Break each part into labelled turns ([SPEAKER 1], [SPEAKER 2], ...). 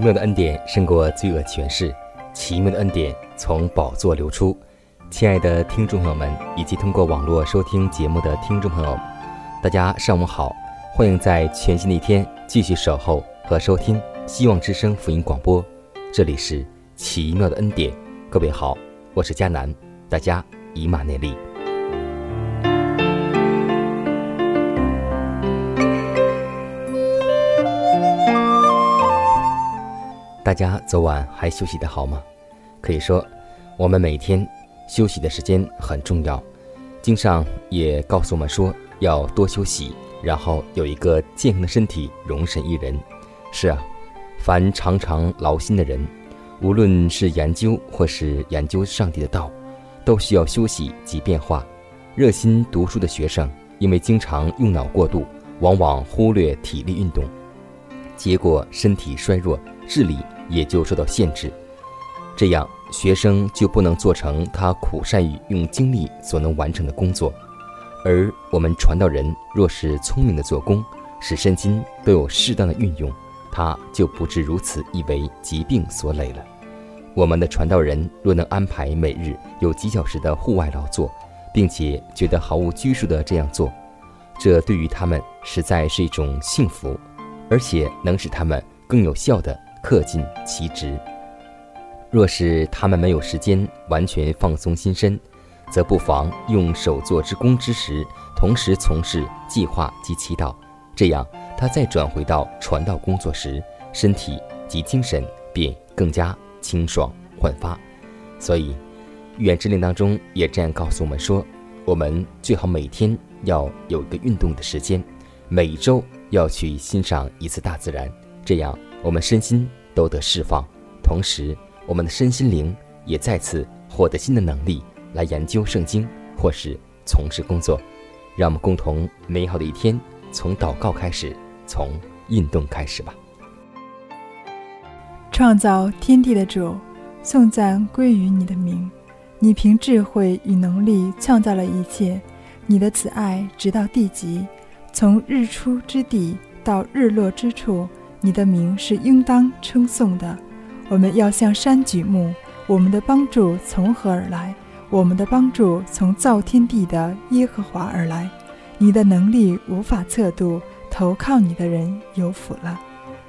[SPEAKER 1] 奇妙的恩典胜过罪恶权势，奇妙的恩典从宝座流出。亲爱的听众朋友们，以及通过网络收听节目的听众朋友，大家上午好，欢迎在全新的一天继续守候和收听希望之声福音广播。这里是奇妙的恩典，各位好，我是佳南，大家以马内利。大家昨晚还休息得好吗？可以说，我们每天休息的时间很重要。经上也告诉我们说，要多休息，然后有一个健康的身体，容神一人。是啊，凡常常劳心的人，无论是研究或是研究上帝的道，都需要休息及变化。热心读书的学生，因为经常用脑过度，往往忽略体力运动，结果身体衰弱，智力。也就受到限制，这样学生就不能做成他苦善于用精力所能完成的工作。而我们传道人若是聪明的做工，使身心都有适当的运用，他就不至如此易为疾病所累了。我们的传道人若能安排每日有几小时的户外劳作，并且觉得毫无拘束的这样做，这对于他们实在是一种幸福，而且能使他们更有效的。恪尽其职。若是他们没有时间完全放松心身，则不妨用手作之功之时，同时从事计划及祈祷。这样，他再转回到传道工作时，身体及精神便更加清爽焕发。所以，《远之令》当中也这样告诉我们说：我们最好每天要有一个运动的时间，每周要去欣赏一次大自然。这样。我们身心都得释放，同时我们的身心灵也再次获得新的能力来研究圣经或是从事工作。让我们共同美好的一天从祷告开始，从运动开始吧。
[SPEAKER 2] 创造天地的主，颂赞归于你的名。你凭智慧与能力创造了一切，你的慈爱直到地极，从日出之地到日落之处。你的名是应当称颂的，我们要向山举目。我们的帮助从何而来？我们的帮助从造天地的耶和华而来。你的能力无法测度，投靠你的人有福了。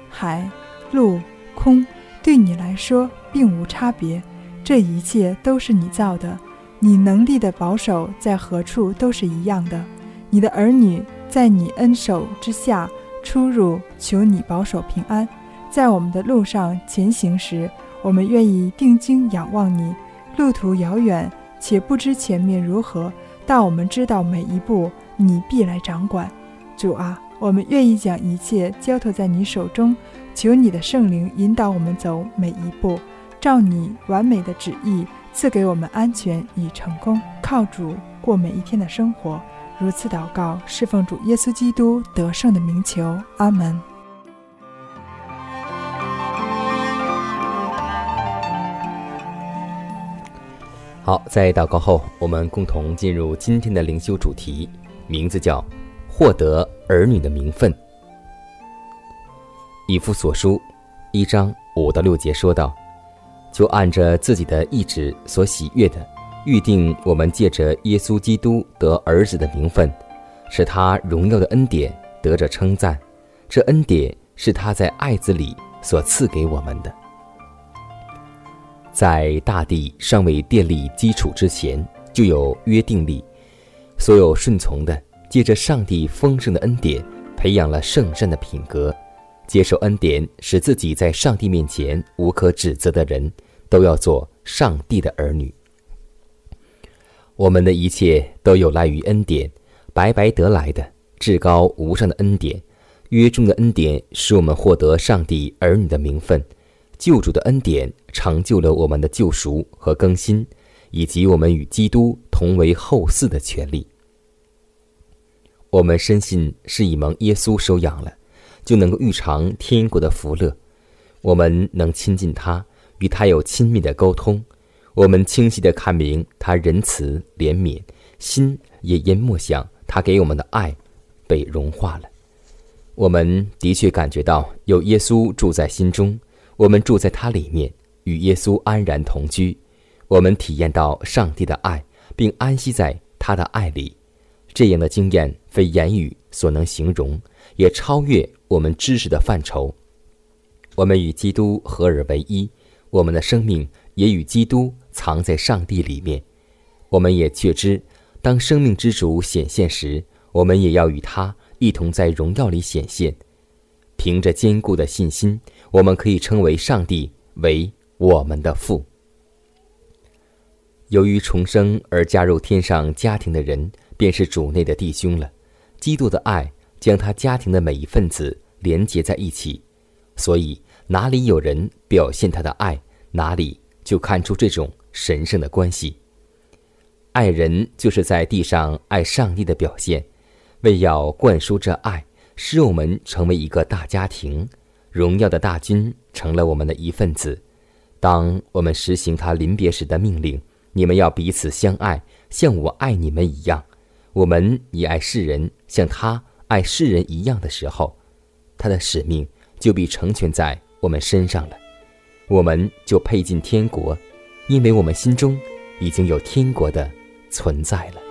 [SPEAKER 2] 海、陆、空，对你来说并无差别，这一切都是你造的。你能力的保守在何处都是一样的。你的儿女在你恩手之下。出入，求你保守平安。在我们的路上前行时，我们愿意定睛仰望你。路途遥远，且不知前面如何，但我们知道每一步你必来掌管。主啊，我们愿意将一切交托在你手中，求你的圣灵引导我们走每一步，照你完美的旨意赐给我们安全与成功。靠主过每一天的生活。如此祷告，侍奉主耶稣基督得胜的名求，阿门。
[SPEAKER 1] 好，在祷告后，我们共同进入今天的灵修主题，名字叫“获得儿女的名分”。以夫所书一章五到六节说道：“就按着自己的意志所喜悦的，预定我们借着耶稣基督得儿子的名分，使他荣耀的恩典得着称赞。这恩典是他在爱子里所赐给我们的。在大地尚未建立基础之前，就有约定力。所有顺从的，借着上帝丰盛的恩典，培养了圣善的品格。”接受恩典，使自己在上帝面前无可指责的人，都要做上帝的儿女。我们的一切都有赖于恩典，白白得来的至高无上的恩典。约中的恩典使我们获得上帝儿女的名分，救主的恩典成就了我们的救赎和更新，以及我们与基督同为后嗣的权利。我们深信是以蒙耶稣收养了。就能够预尝天国的福乐，我们能亲近他，与他有亲密的沟通，我们清晰地看明他仁慈怜悯，心也因默想他给我们的爱被融化了。我们的确感觉到有耶稣住在心中，我们住在他里面，与耶稣安然同居，我们体验到上帝的爱，并安息在他的爱里。这样的经验非言语所能形容，也超越。我们知识的范畴，我们与基督合而为一，我们的生命也与基督藏在上帝里面。我们也确知，当生命之主显现时，我们也要与他一同在荣耀里显现。凭着坚固的信心，我们可以称为上帝为我们的父。由于重生而加入天上家庭的人，便是主内的弟兄了。基督的爱将他家庭的每一份子。连结在一起，所以哪里有人表现他的爱，哪里就看出这种神圣的关系。爱人就是在地上爱上帝的表现，为要灌输这爱，使我们成为一个大家庭，荣耀的大军成了我们的一份子。当我们实行他临别时的命令：“你们要彼此相爱，像我爱你们一样，我们也爱世人，像他爱世人一样的时候。”他的使命就必成全在我们身上了，我们就配进天国，因为我们心中已经有天国的存在了。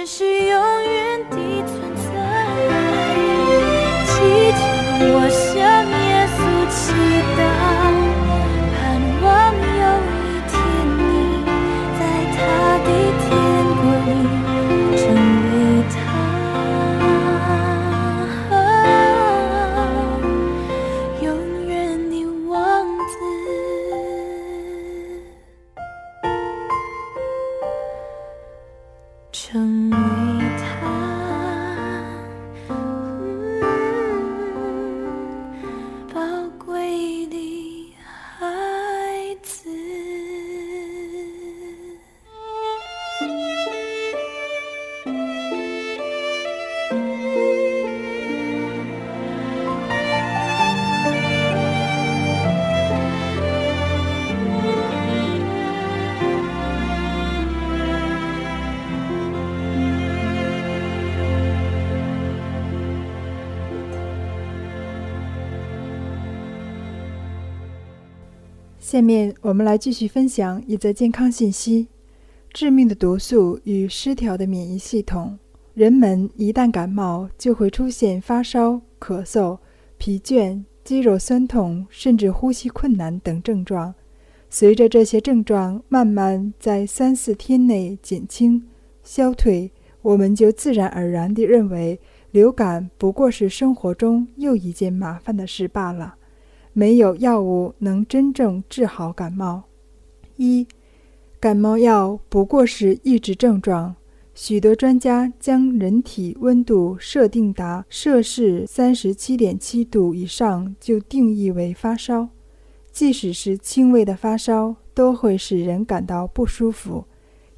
[SPEAKER 3] 只是永远的存在，祈求我向耶稣祈祷。
[SPEAKER 2] 下面我们来继续分享一则健康信息：致命的毒素与失调的免疫系统。人们一旦感冒，就会出现发烧、咳嗽、疲倦、肌肉酸痛，甚至呼吸困难等症状。随着这些症状慢慢在三四天内减轻、消退，我们就自然而然地认为流感不过是生活中又一件麻烦的事罢了。没有药物能真正治好感冒。一，感冒药不过是抑制症状。许多专家将人体温度设定达摄氏三十七点七度以上就定义为发烧，即使是轻微的发烧，都会使人感到不舒服，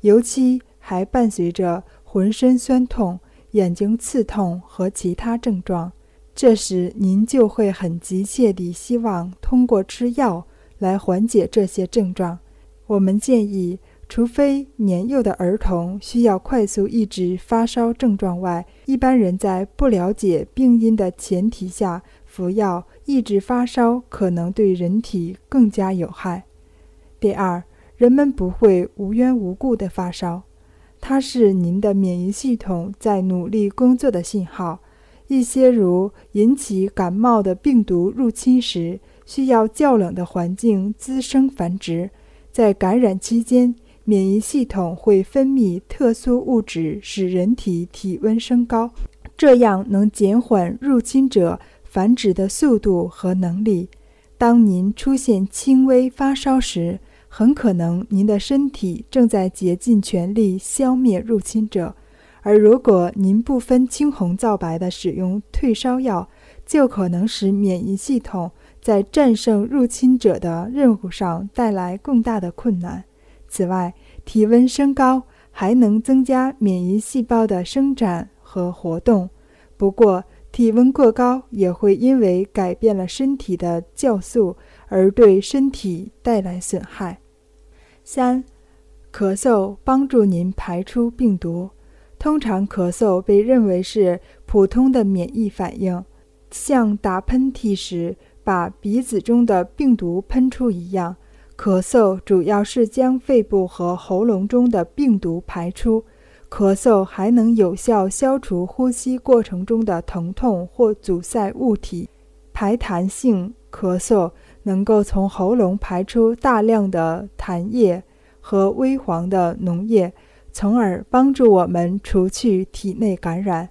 [SPEAKER 2] 尤其还伴随着浑身酸痛、眼睛刺痛和其他症状。这时，您就会很急切地希望通过吃药来缓解这些症状。我们建议，除非年幼的儿童需要快速抑制发烧症状外，一般人在不了解病因的前提下服药抑制发烧，可能对人体更加有害。第二，人们不会无缘无故的发烧，它是您的免疫系统在努力工作的信号。一些如引起感冒的病毒入侵时，需要较冷的环境滋生繁殖。在感染期间，免疫系统会分泌特殊物质，使人体体温升高，这样能减缓入侵者繁殖的速度和能力。当您出现轻微发烧时，很可能您的身体正在竭尽全力消灭入侵者。而如果您不分青红皂白地使用退烧药，就可能使免疫系统在战胜入侵者的任务上带来更大的困难。此外，体温升高还能增加免疫细胞的生长和活动。不过，体温过高也会因为改变了身体的酵素而对身体带来损害。三，咳嗽帮助您排出病毒。通常，咳嗽被认为是普通的免疫反应，像打喷嚏时把鼻子中的病毒喷出一样。咳嗽主要是将肺部和喉咙中的病毒排出。咳嗽还能有效消除呼吸过程中的疼痛或阻塞物体。排痰性咳嗽能够从喉咙排出大量的痰液和微黄的脓液，从而帮助我们除去体内感染。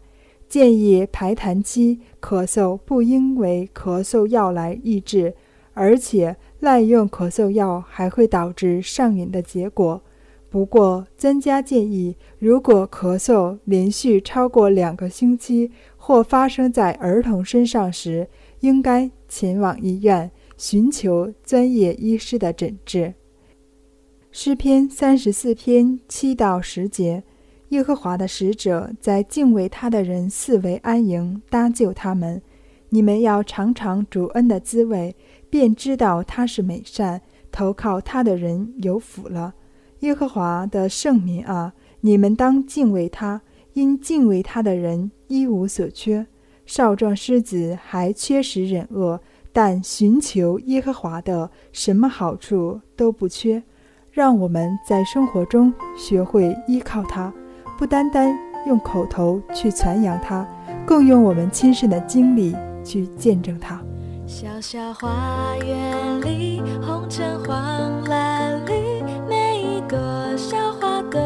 [SPEAKER 2] 建议排痰期咳嗽不应为咳嗽药来抑制，而且滥用咳嗽药还会导致上瘾的结果。不过，专家建议，如果咳嗽连续超过两个星期或发生在儿童身上时，应该前往医院寻求专业医师的诊治。诗篇三十四篇七到十节。耶和华的使者在敬畏他的人四围安营，搭救他们。你们要尝尝主恩的滋味，便知道他是美善。投靠他的人有福了。耶和华的圣民啊，你们当敬畏他，因敬畏他的人一无所缺。少壮狮子还缺食忍饿，但寻求耶和华的，什么好处都不缺。让我们在生活中学会依靠他。不单单用口头去传扬它，更用我们亲身的经历去见证它。
[SPEAKER 3] 小小花园里，红橙黄蓝绿，每一朵小花都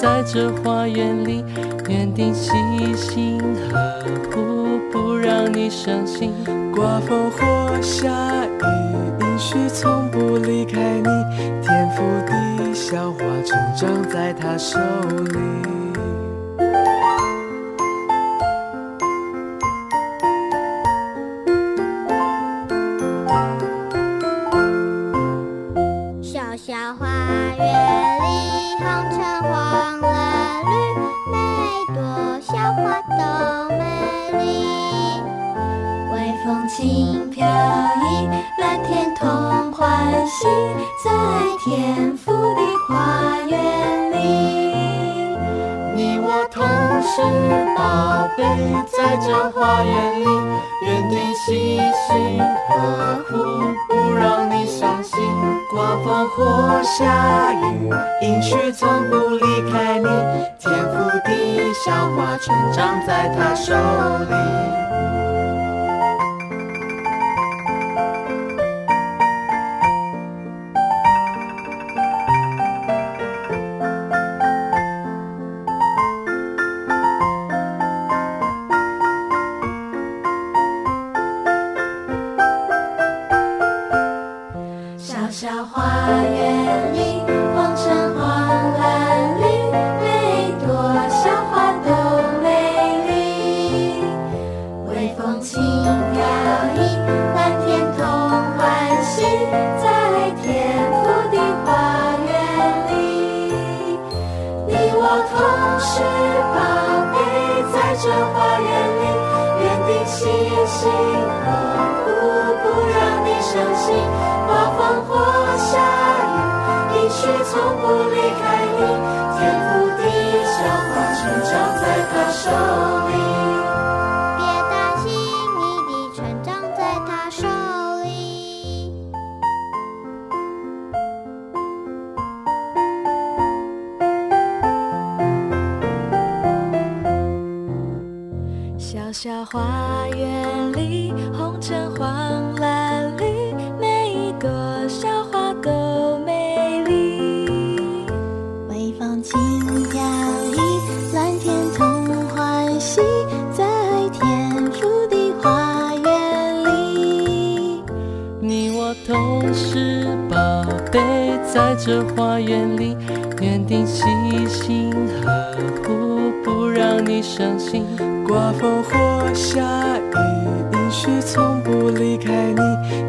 [SPEAKER 4] 在
[SPEAKER 5] 这花园里，园丁细心呵护，不让你伤心。
[SPEAKER 6] 刮风或下雨，允许从不离开你。天赋地小花，成长在他手里。
[SPEAKER 5] 这花园里，园丁细心呵护，不让你伤心。刮风或下雨，阴虚从不离开你。天赋的小花，成长在他手里。我同时宝贝在这花园里，园丁细心呵护，不让你伤心。
[SPEAKER 6] 刮风或下雨，一去从不离开你。天覆地小花，成长在他手里。
[SPEAKER 5] 是宝贝，在这花园里，园丁细心呵护，不让你伤心。刮风或下雨，阴虚从不离开你。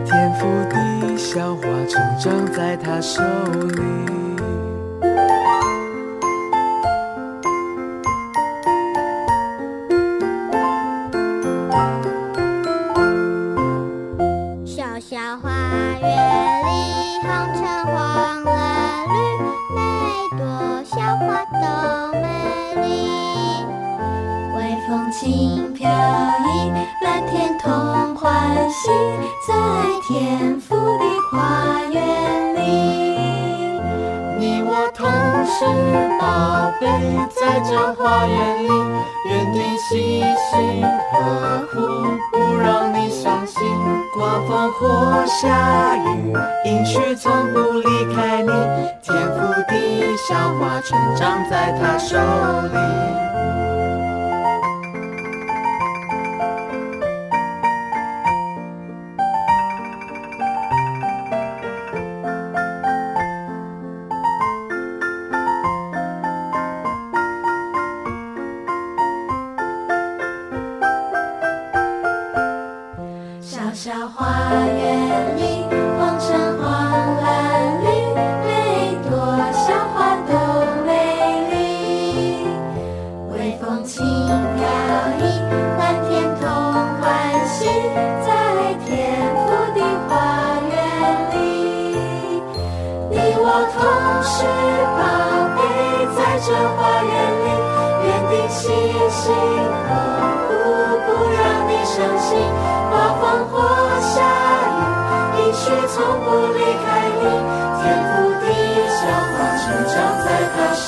[SPEAKER 5] 天赋地小花，成长在他手里。
[SPEAKER 4] 花园里，园丁细心呵护，不让你伤心。刮风或下雨，应许从不离开你。天赋地小花，成长在他手里。我同时宝贝，在这花园里，园丁细心呵护，不让你伤心。刮风或下雨，应许从不离开你。天覆地小花，成长在他手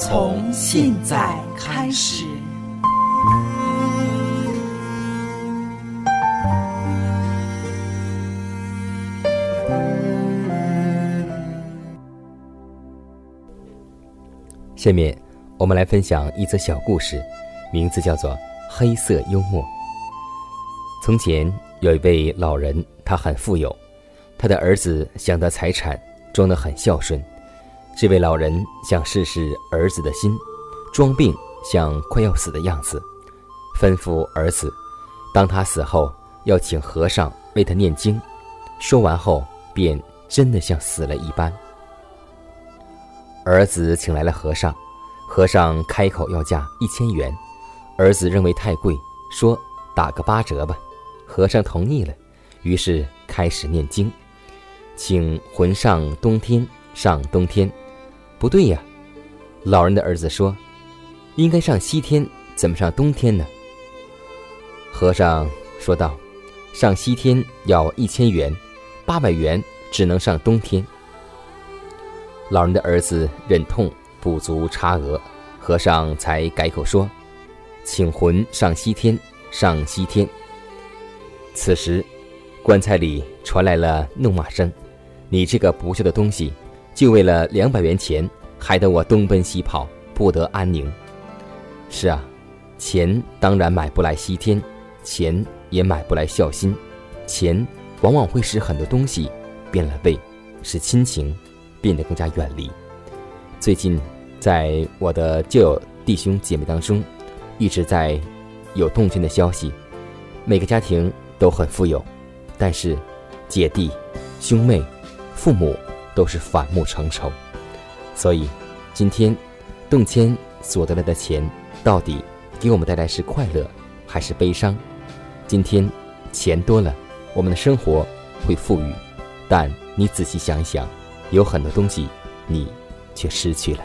[SPEAKER 2] 从现在开始。
[SPEAKER 1] 下面我们来分享一则小故事，名字叫做《黑色幽默》。从前有一位老人，他很富有，他的儿子想得财产，装得很孝顺。这位老人想试试儿子的心，装病像快要死的样子，吩咐儿子，当他死后要请和尚为他念经。说完后，便真的像死了一般。儿子请来了和尚，和尚开口要价一千元，儿子认为太贵，说打个八折吧。和尚同意了，于是开始念经，请魂上东天上东天。不对呀，老人的儿子说，应该上西天，怎么上东天呢？和尚说道，上西天要一千元，八百元只能上东天。老人的儿子忍痛补足差额，和尚才改口说：“请魂上西天，上西天。”此时，棺材里传来了怒骂声：“你这个不孝的东西，就为了两百元钱，害得我东奔西跑，不得安宁。”是啊，钱当然买不来西天，钱也买不来孝心，钱往往会使很多东西变了味，使亲情变得更加远离。最近，在我的旧友弟兄姐妹当中，一直在有动静的消息，每个家庭都很富有，但是姐弟、兄妹、父母都是反目成仇。所以，今天动迁所得来的钱，到底给我们带来是快乐还是悲伤？今天钱多了，我们的生活会富裕，但你仔细想一想，有很多东西你却失去了。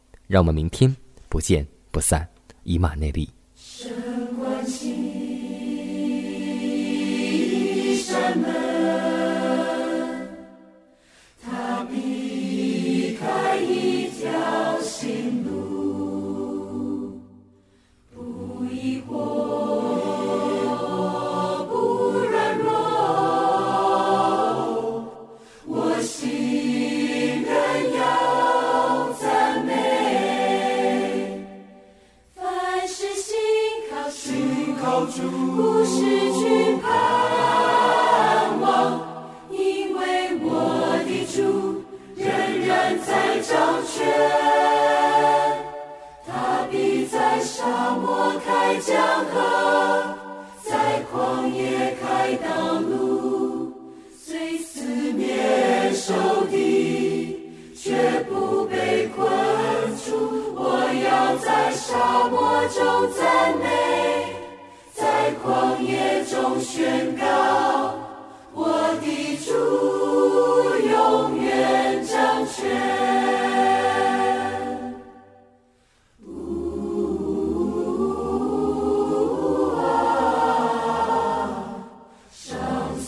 [SPEAKER 1] 让我们明天不见不散，以马内利。
[SPEAKER 4] 一条新路，不疑惑。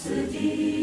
[SPEAKER 4] custody.